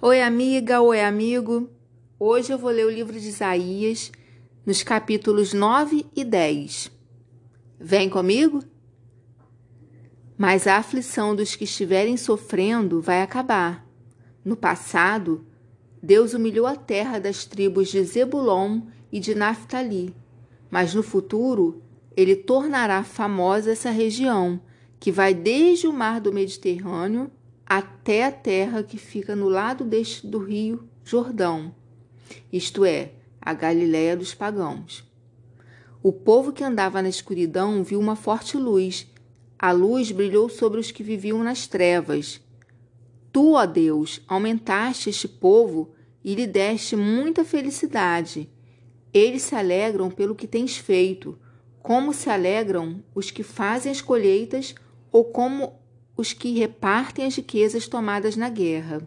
Oi, amiga, oi, amigo. Hoje eu vou ler o livro de Isaías, nos capítulos 9 e 10. Vem comigo? Mas a aflição dos que estiverem sofrendo vai acabar. No passado, Deus humilhou a terra das tribos de Zebulon e de Naphtali, mas no futuro ele tornará famosa essa região, que vai desde o mar do Mediterrâneo até a terra que fica no lado deste do rio Jordão, isto é, a Galiléia dos pagãos. O povo que andava na escuridão viu uma forte luz. A luz brilhou sobre os que viviam nas trevas. Tu, ó Deus, aumentaste este povo e lhe deste muita felicidade. Eles se alegram pelo que tens feito, como se alegram os que fazem as colheitas ou como os que repartem as riquezas tomadas na guerra.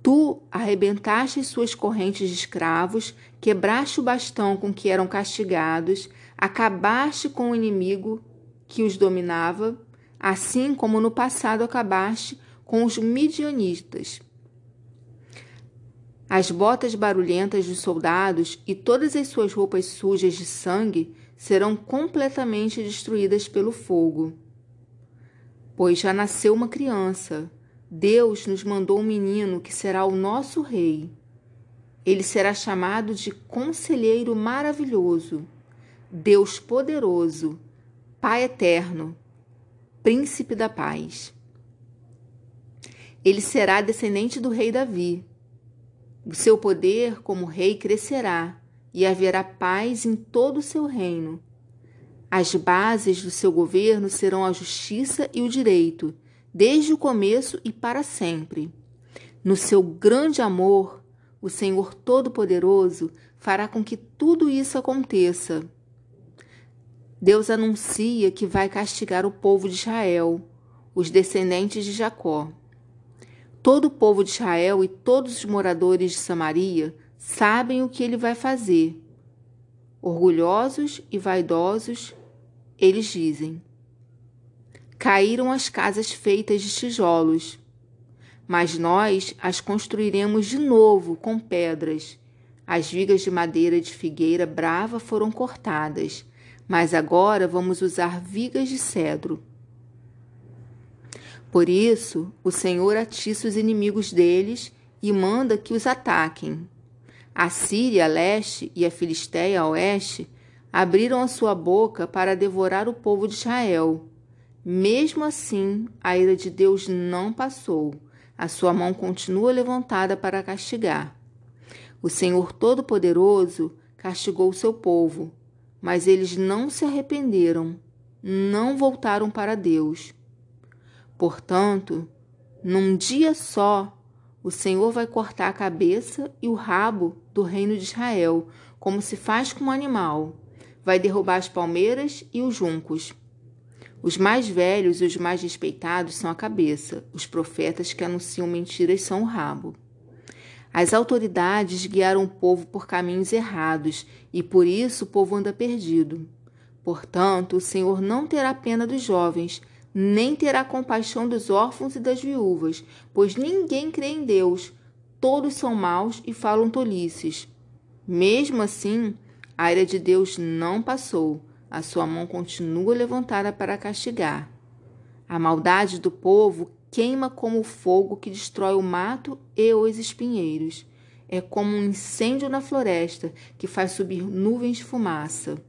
Tu arrebentaste suas correntes de escravos, quebraste o bastão com que eram castigados, acabaste com o inimigo que os dominava, assim como no passado acabaste com os midianitas. As botas barulhentas dos soldados e todas as suas roupas sujas de sangue serão completamente destruídas pelo fogo pois já nasceu uma criança. Deus nos mandou um menino que será o nosso rei. Ele será chamado de Conselheiro Maravilhoso, Deus Poderoso, Pai Eterno, Príncipe da Paz. Ele será descendente do rei Davi. O seu poder como rei crescerá e haverá paz em todo o seu reino as bases do seu governo serão a justiça e o direito, desde o começo e para sempre. No seu grande amor, o Senhor Todo-Poderoso fará com que tudo isso aconteça. Deus anuncia que vai castigar o povo de Israel, os descendentes de Jacó. Todo o povo de Israel e todos os moradores de Samaria sabem o que ele vai fazer Orgulhosos e vaidosos, eles dizem: Caíram as casas feitas de tijolos, mas nós as construiremos de novo com pedras. As vigas de madeira de figueira brava foram cortadas, mas agora vamos usar vigas de cedro. Por isso, o Senhor atiça os inimigos deles e manda que os ataquem. A Síria a leste e a Filisteia a oeste abriram a sua boca para devorar o povo de Israel. Mesmo assim, a ira de Deus não passou. A sua mão continua levantada para castigar. O Senhor Todo-Poderoso castigou o seu povo, mas eles não se arrependeram, não voltaram para Deus. Portanto, num dia só, o Senhor vai cortar a cabeça e o rabo do reino de Israel, como se faz com um animal. Vai derrubar as palmeiras e os juncos. Os mais velhos e os mais respeitados são a cabeça, os profetas que anunciam mentiras são o rabo. As autoridades guiaram o povo por caminhos errados e por isso o povo anda perdido. Portanto, o Senhor não terá pena dos jovens, nem terá compaixão dos órfãos e das viúvas, pois ninguém crê em Deus. Todos são maus e falam tolices. Mesmo assim, a ira de Deus não passou, a sua mão continua levantada para castigar. A maldade do povo queima como o fogo que destrói o mato e os espinheiros. É como um incêndio na floresta que faz subir nuvens de fumaça.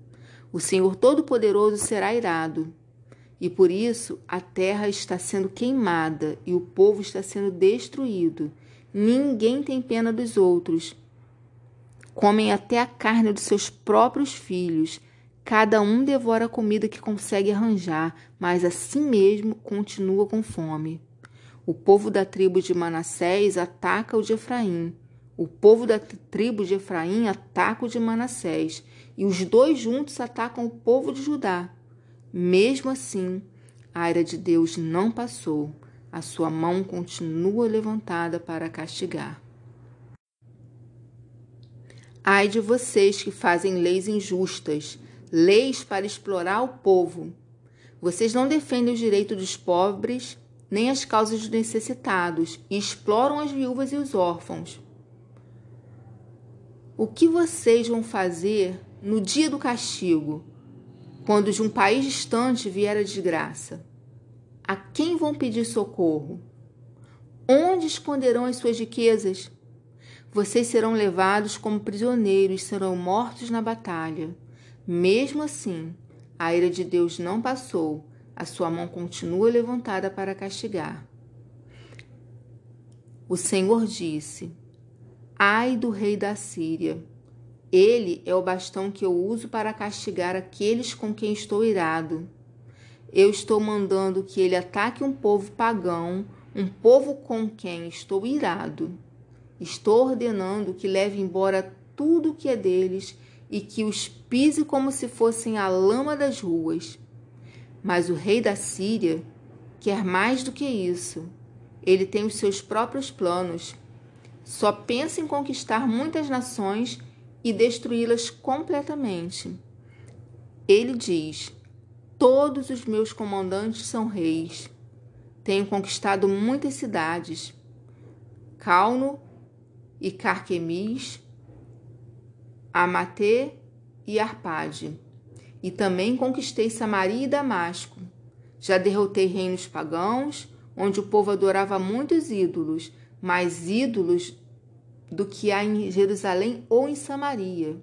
O Senhor Todo-Poderoso será irado. E por isso a terra está sendo queimada e o povo está sendo destruído. Ninguém tem pena dos outros. Comem até a carne dos seus próprios filhos. Cada um devora a comida que consegue arranjar, mas assim mesmo continua com fome. O povo da tribo de Manassés ataca o de Efraim. O povo da tribo de Efraim ataca o de Manassés. E os dois juntos atacam o povo de Judá. Mesmo assim, a ira de Deus não passou, a sua mão continua levantada para castigar. Ai de vocês que fazem leis injustas, leis para explorar o povo. Vocês não defendem o direito dos pobres nem as causas dos necessitados e exploram as viúvas e os órfãos. O que vocês vão fazer no dia do castigo, quando de um país distante vier a desgraça? A quem vão pedir socorro? Onde esconderão as suas riquezas? Vocês serão levados como prisioneiros, serão mortos na batalha. Mesmo assim, a ira de Deus não passou, a sua mão continua levantada para castigar. O Senhor disse: Ai do rei da Síria! Ele é o bastão que eu uso para castigar aqueles com quem estou irado. Eu estou mandando que ele ataque um povo pagão, um povo com quem estou irado. Estou ordenando que leve embora tudo o que é deles e que os pise como se fossem a lama das ruas. Mas o rei da Síria quer mais do que isso. Ele tem os seus próprios planos. Só pensa em conquistar muitas nações e destruí-las completamente. Ele diz: Todos os meus comandantes são reis. Tenho conquistado muitas cidades. Calno e Carquemis, Amatê e Arpade. E também conquistei Samaria e Damasco. Já derrotei reinos pagãos, onde o povo adorava muitos ídolos, mais ídolos do que há em Jerusalém ou em Samaria.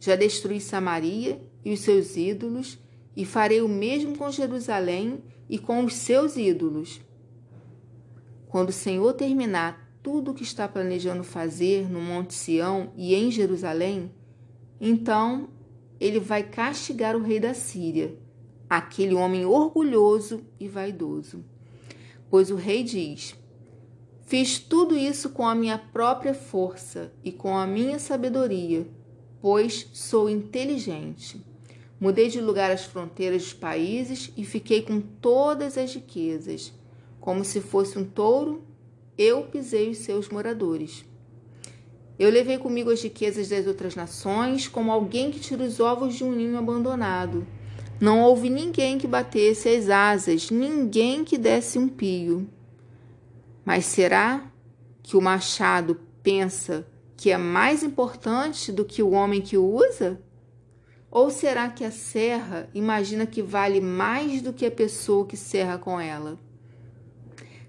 Já destruí Samaria e os seus ídolos e farei o mesmo com Jerusalém e com os seus ídolos. Quando o Senhor terminar tudo o que está planejando fazer no Monte Sião e em Jerusalém, então ele vai castigar o rei da Síria, aquele homem orgulhoso e vaidoso. Pois o rei diz: Fiz tudo isso com a minha própria força e com a minha sabedoria, pois sou inteligente. Mudei de lugar as fronteiras dos países e fiquei com todas as riquezas. Como se fosse um touro, eu pisei os seus moradores. Eu levei comigo as riquezas das outras nações, como alguém que tira os ovos de um ninho abandonado. Não houve ninguém que batesse as asas, ninguém que desse um pio. Mas será que o machado pensa que é mais importante do que o homem que o usa? Ou será que a serra imagina que vale mais do que a pessoa que serra com ela?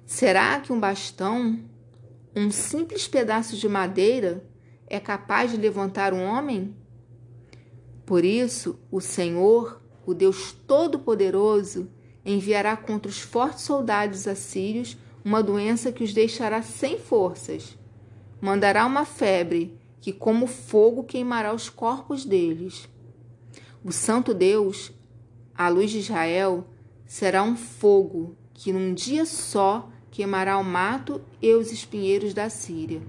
Será que um bastão, um simples pedaço de madeira, é capaz de levantar um homem? Por isso, o Senhor, o Deus Todo-Poderoso, enviará contra os fortes soldados assírios uma doença que os deixará sem forças. Mandará uma febre que, como fogo, queimará os corpos deles. O Santo Deus, a luz de Israel, será um fogo que num dia só queimará o mato e os espinheiros da Síria.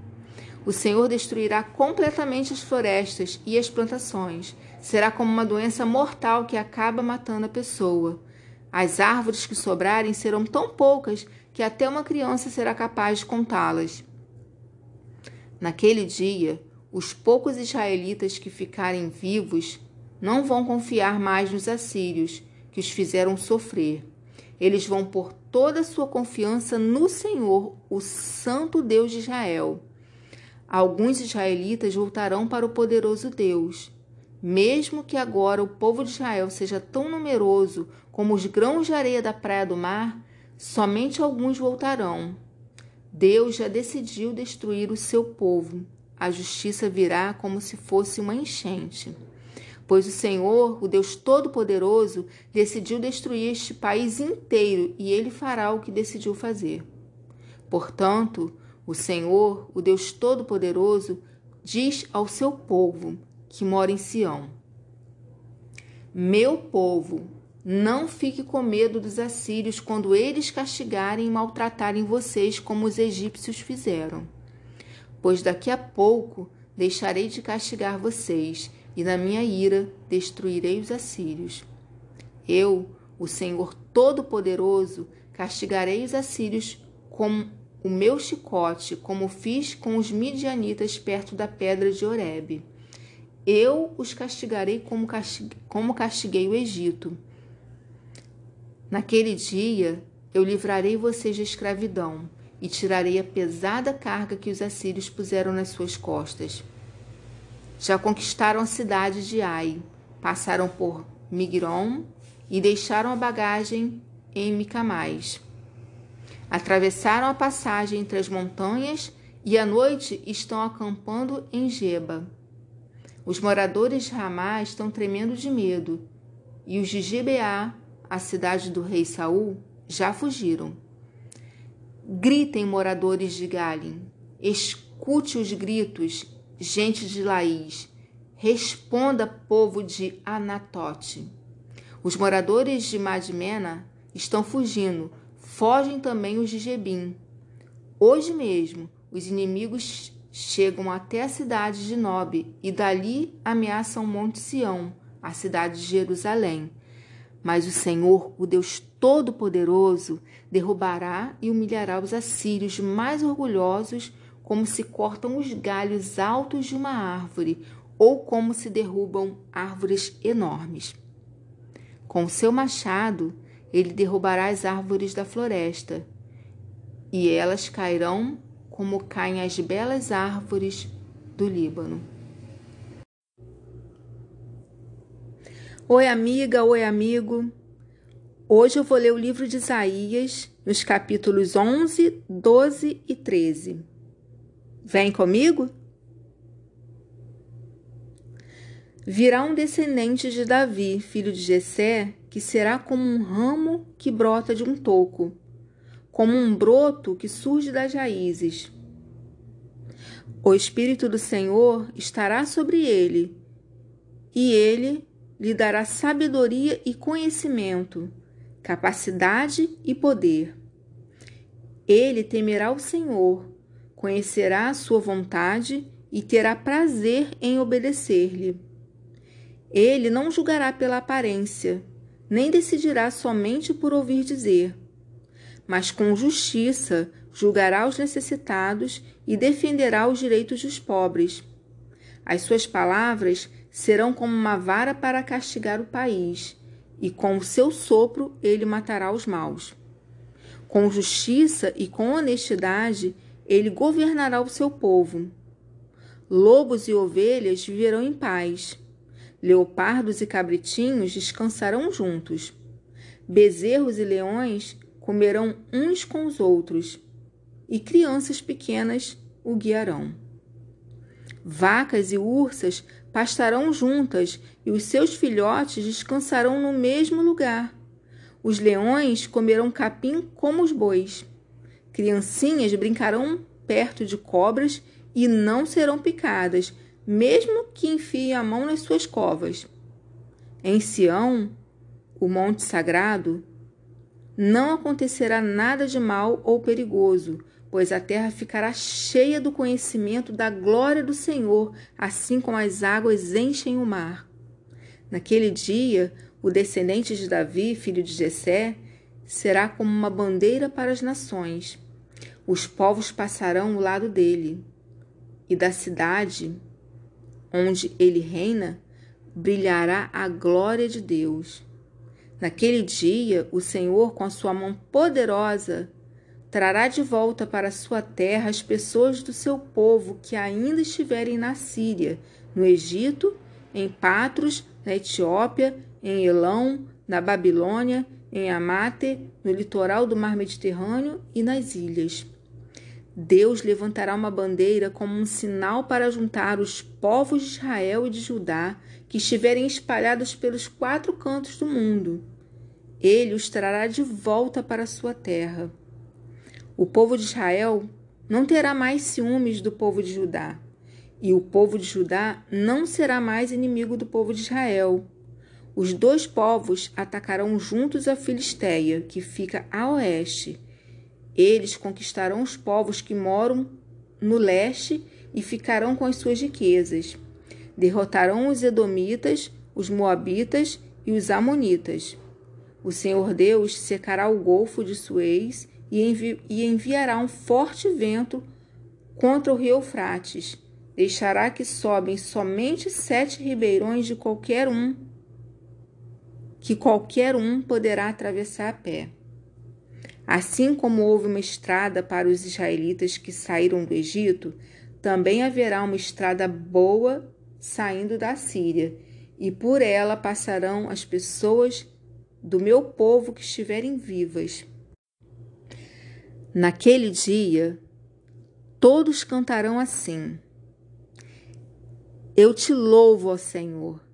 O Senhor destruirá completamente as florestas e as plantações. Será como uma doença mortal que acaba matando a pessoa. As árvores que sobrarem serão tão poucas que até uma criança será capaz de contá-las. Naquele dia, os poucos israelitas que ficarem vivos não vão confiar mais nos assírios, que os fizeram sofrer. Eles vão pôr toda a sua confiança no Senhor, o Santo Deus de Israel. Alguns israelitas voltarão para o poderoso Deus. Mesmo que agora o povo de Israel seja tão numeroso como os grãos de areia da praia do mar, somente alguns voltarão. Deus já decidiu destruir o seu povo. A justiça virá como se fosse uma enchente pois o Senhor, o Deus Todo-Poderoso, decidiu destruir este país inteiro e ele fará o que decidiu fazer. Portanto, o Senhor, o Deus Todo-Poderoso, diz ao seu povo que mora em Sião: Meu povo, não fique com medo dos assírios quando eles castigarem e maltratarem vocês como os egípcios fizeram. Pois daqui a pouco deixarei de castigar vocês e na minha ira destruirei os assírios. Eu, o Senhor Todo-Poderoso, castigarei os assírios com o meu chicote, como fiz com os midianitas perto da pedra de Horebe. Eu os castigarei como, como castiguei o Egito. Naquele dia eu livrarei vocês da escravidão e tirarei a pesada carga que os assírios puseram nas suas costas. Já conquistaram a cidade de Ai, passaram por Migron e deixaram a bagagem em Micamais. Atravessaram a passagem entre as montanhas e à noite estão acampando em Geba. Os moradores de Ramá estão tremendo de medo, e os de Gibeá, a cidade do rei Saul, já fugiram. Gritem, moradores de Galim, escute os gritos, gente de Laís, responda, povo de Anatote. Os moradores de Madmena estão fugindo, fogem também os de Jebim. Hoje mesmo, os inimigos chegam até a cidade de Nob e dali ameaçam Monte Sião, a cidade de Jerusalém. Mas o Senhor, o Deus Todo-Poderoso, derrubará e humilhará os assírios mais orgulhosos, como se cortam os galhos altos de uma árvore, ou como se derrubam árvores enormes. Com seu machado, ele derrubará as árvores da floresta, e elas cairão como caem as belas árvores do Líbano. Oi, amiga, oi, amigo. Hoje eu vou ler o livro de Isaías, nos capítulos 11, 12 e 13. Vem comigo? Virá um descendente de Davi, filho de Jessé, que será como um ramo que brota de um toco como um broto que surge das raízes. O Espírito do Senhor estará sobre ele, e ele lhe dará sabedoria e conhecimento, capacidade e poder. Ele temerá o Senhor, conhecerá a sua vontade e terá prazer em obedecer-lhe. Ele não julgará pela aparência, nem decidirá somente por ouvir dizer mas com justiça julgará os necessitados e defenderá os direitos dos pobres. As suas palavras serão como uma vara para castigar o país, e com o seu sopro ele matará os maus. Com justiça e com honestidade ele governará o seu povo. Lobos e ovelhas viverão em paz. Leopardos e cabritinhos descansarão juntos. Bezerros e leões comerão uns com os outros, e crianças pequenas o guiarão. Vacas e ursas pastarão juntas, e os seus filhotes descansarão no mesmo lugar. Os leões comerão capim como os bois. Criancinhas brincarão perto de cobras e não serão picadas, mesmo que enfiem a mão nas suas covas. Em Sião, o monte sagrado, não acontecerá nada de mal ou perigoso, pois a terra ficará cheia do conhecimento da glória do Senhor, assim como as águas enchem o mar. Naquele dia, o descendente de Davi, filho de Jessé, será como uma bandeira para as nações. Os povos passarão ao lado dele, e da cidade onde ele reina brilhará a glória de Deus. Naquele dia, o Senhor, com a sua mão poderosa, trará de volta para sua terra as pessoas do seu povo que ainda estiverem na Síria, no Egito, em Patros, na Etiópia, em Elão, na Babilônia, em Amate, no litoral do mar Mediterrâneo e nas ilhas. Deus levantará uma bandeira como um sinal para juntar os povos de Israel e de Judá que estiverem espalhados pelos quatro cantos do mundo. Ele os trará de volta para sua terra. O povo de Israel não terá mais ciúmes do povo de Judá, e o povo de Judá não será mais inimigo do povo de Israel. Os dois povos atacarão juntos a Filisteia, que fica a oeste eles conquistarão os povos que moram no leste e ficarão com as suas riquezas. Derrotarão os Edomitas, os Moabitas e os Amonitas. O Senhor Deus secará o golfo de Suez e, envi e enviará um forte vento contra o rio Eufrates. Deixará que sobem somente sete ribeirões de qualquer um, que qualquer um poderá atravessar a pé. Assim como houve uma estrada para os israelitas que saíram do Egito, também haverá uma estrada boa saindo da Síria, e por ela passarão as pessoas do meu povo que estiverem vivas. Naquele dia, todos cantarão assim: Eu te louvo, ó Senhor.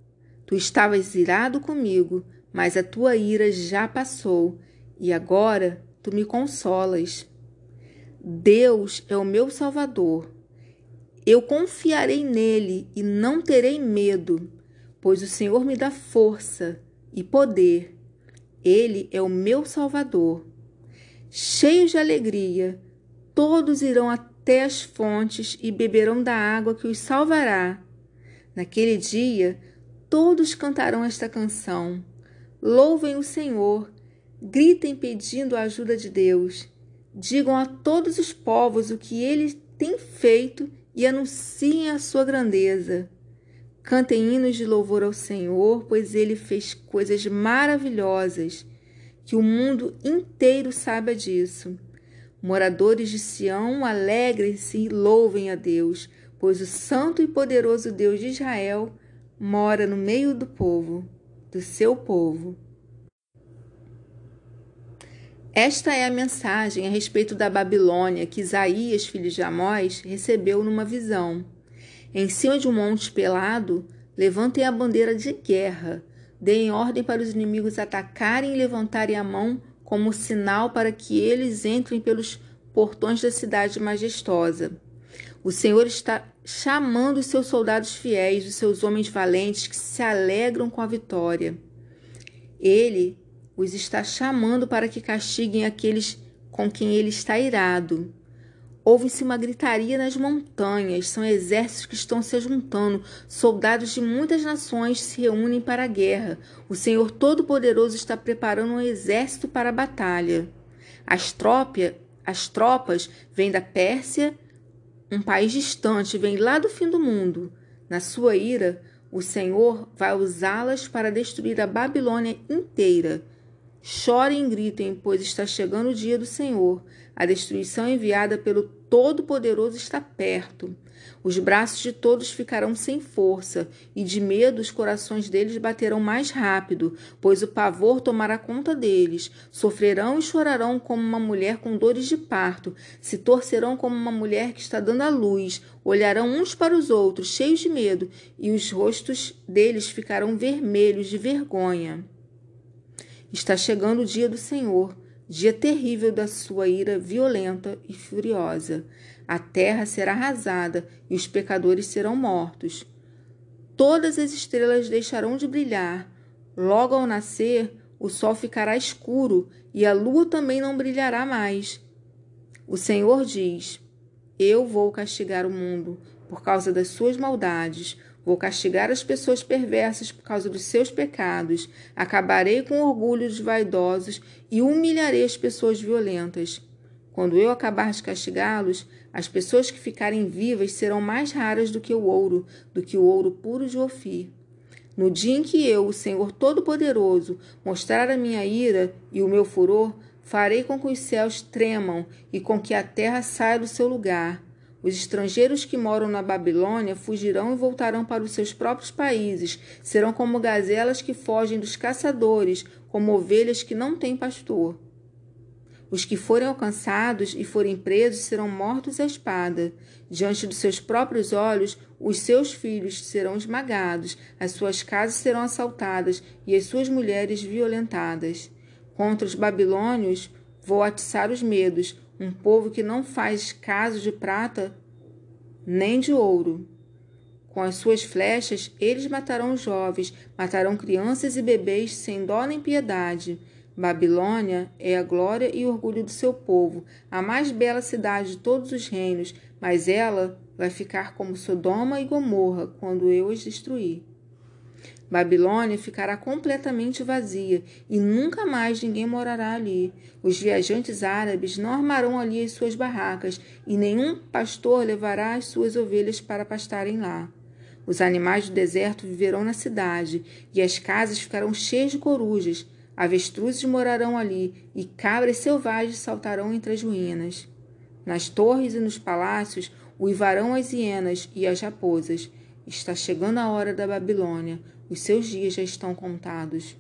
Tu estavas irado comigo, mas a tua ira já passou, e agora tu me consolas. Deus é o meu Salvador. Eu confiarei nele e não terei medo, pois o Senhor me dá força e poder. Ele é o meu Salvador. Cheios de alegria, todos irão até as fontes e beberão da água que os salvará. Naquele dia, todos cantarão esta canção. Louvem o Senhor, gritem pedindo a ajuda de Deus. Digam a todos os povos o que ele tem feito e anunciem a sua grandeza. Cantem hinos de louvor ao Senhor, pois ele fez coisas maravilhosas. Que o mundo inteiro saiba disso. Moradores de Sião, alegrem-se e louvem a Deus, pois o santo e poderoso Deus de Israel mora no meio do povo, do seu povo. Esta é a mensagem a respeito da Babilônia que Isaías, filho de Amós, recebeu numa visão. Em cima de um monte pelado, levantem a bandeira de guerra. Deem ordem para os inimigos atacarem e levantarem a mão como sinal para que eles entrem pelos portões da cidade majestosa. O Senhor está chamando os seus soldados fiéis, os seus homens valentes que se alegram com a vitória. Ele os está chamando para que castiguem aqueles com quem ele está irado. Ouve-se uma gritaria nas montanhas, são exércitos que estão se juntando, soldados de muitas nações se reúnem para a guerra. O Senhor Todo-Poderoso está preparando um exército para a batalha. As, tropa, as tropas vêm da Pérsia, um país distante, vêm lá do fim do mundo. Na sua ira, o Senhor vai usá-las para destruir a Babilônia inteira. Chorem e gritem, pois está chegando o dia do Senhor. A destruição enviada pelo Todo-Poderoso está perto. Os braços de todos ficarão sem força, e de medo os corações deles baterão mais rápido, pois o pavor tomará conta deles. Sofrerão e chorarão como uma mulher com dores de parto, se torcerão como uma mulher que está dando à luz, olharão uns para os outros, cheios de medo, e os rostos deles ficarão vermelhos de vergonha. Está chegando o dia do Senhor, dia terrível da sua ira violenta e furiosa. A terra será arrasada e os pecadores serão mortos. Todas as estrelas deixarão de brilhar. Logo ao nascer, o sol ficará escuro e a lua também não brilhará mais. O Senhor diz: Eu vou castigar o mundo por causa das suas maldades Vou castigar as pessoas perversas por causa dos seus pecados. Acabarei com o orgulho dos vaidosos e humilharei as pessoas violentas. Quando eu acabar de castigá-los, as pessoas que ficarem vivas serão mais raras do que o ouro, do que o ouro puro de Ofir. No dia em que eu, o Senhor Todo-Poderoso, mostrar a minha ira e o meu furor, farei com que os céus tremam e com que a terra saia do seu lugar. Os estrangeiros que moram na Babilônia fugirão e voltarão para os seus próprios países. Serão como gazelas que fogem dos caçadores, como ovelhas que não têm pastor. Os que forem alcançados e forem presos serão mortos à espada. Diante dos seus próprios olhos, os seus filhos serão esmagados, as suas casas serão assaltadas e as suas mulheres violentadas. Contra os babilônios vou atiçar os medos, um povo que não faz caso de prata nem de ouro. Com as suas flechas, eles matarão jovens, matarão crianças e bebês sem dó nem piedade. Babilônia é a glória e orgulho do seu povo, a mais bela cidade de todos os reinos, mas ela vai ficar como Sodoma e Gomorra quando eu as destruir. Babilônia ficará completamente vazia e nunca mais ninguém morará ali. Os viajantes árabes não armarão ali as suas barracas e nenhum pastor levará as suas ovelhas para pastarem lá. Os animais do deserto viverão na cidade e as casas ficarão cheias de corujas. Avestruzes morarão ali e cabras selvagens saltarão entre as ruínas. Nas torres e nos palácios uivarão as hienas e as raposas. Está chegando a hora da Babilônia, os seus dias já estão contados.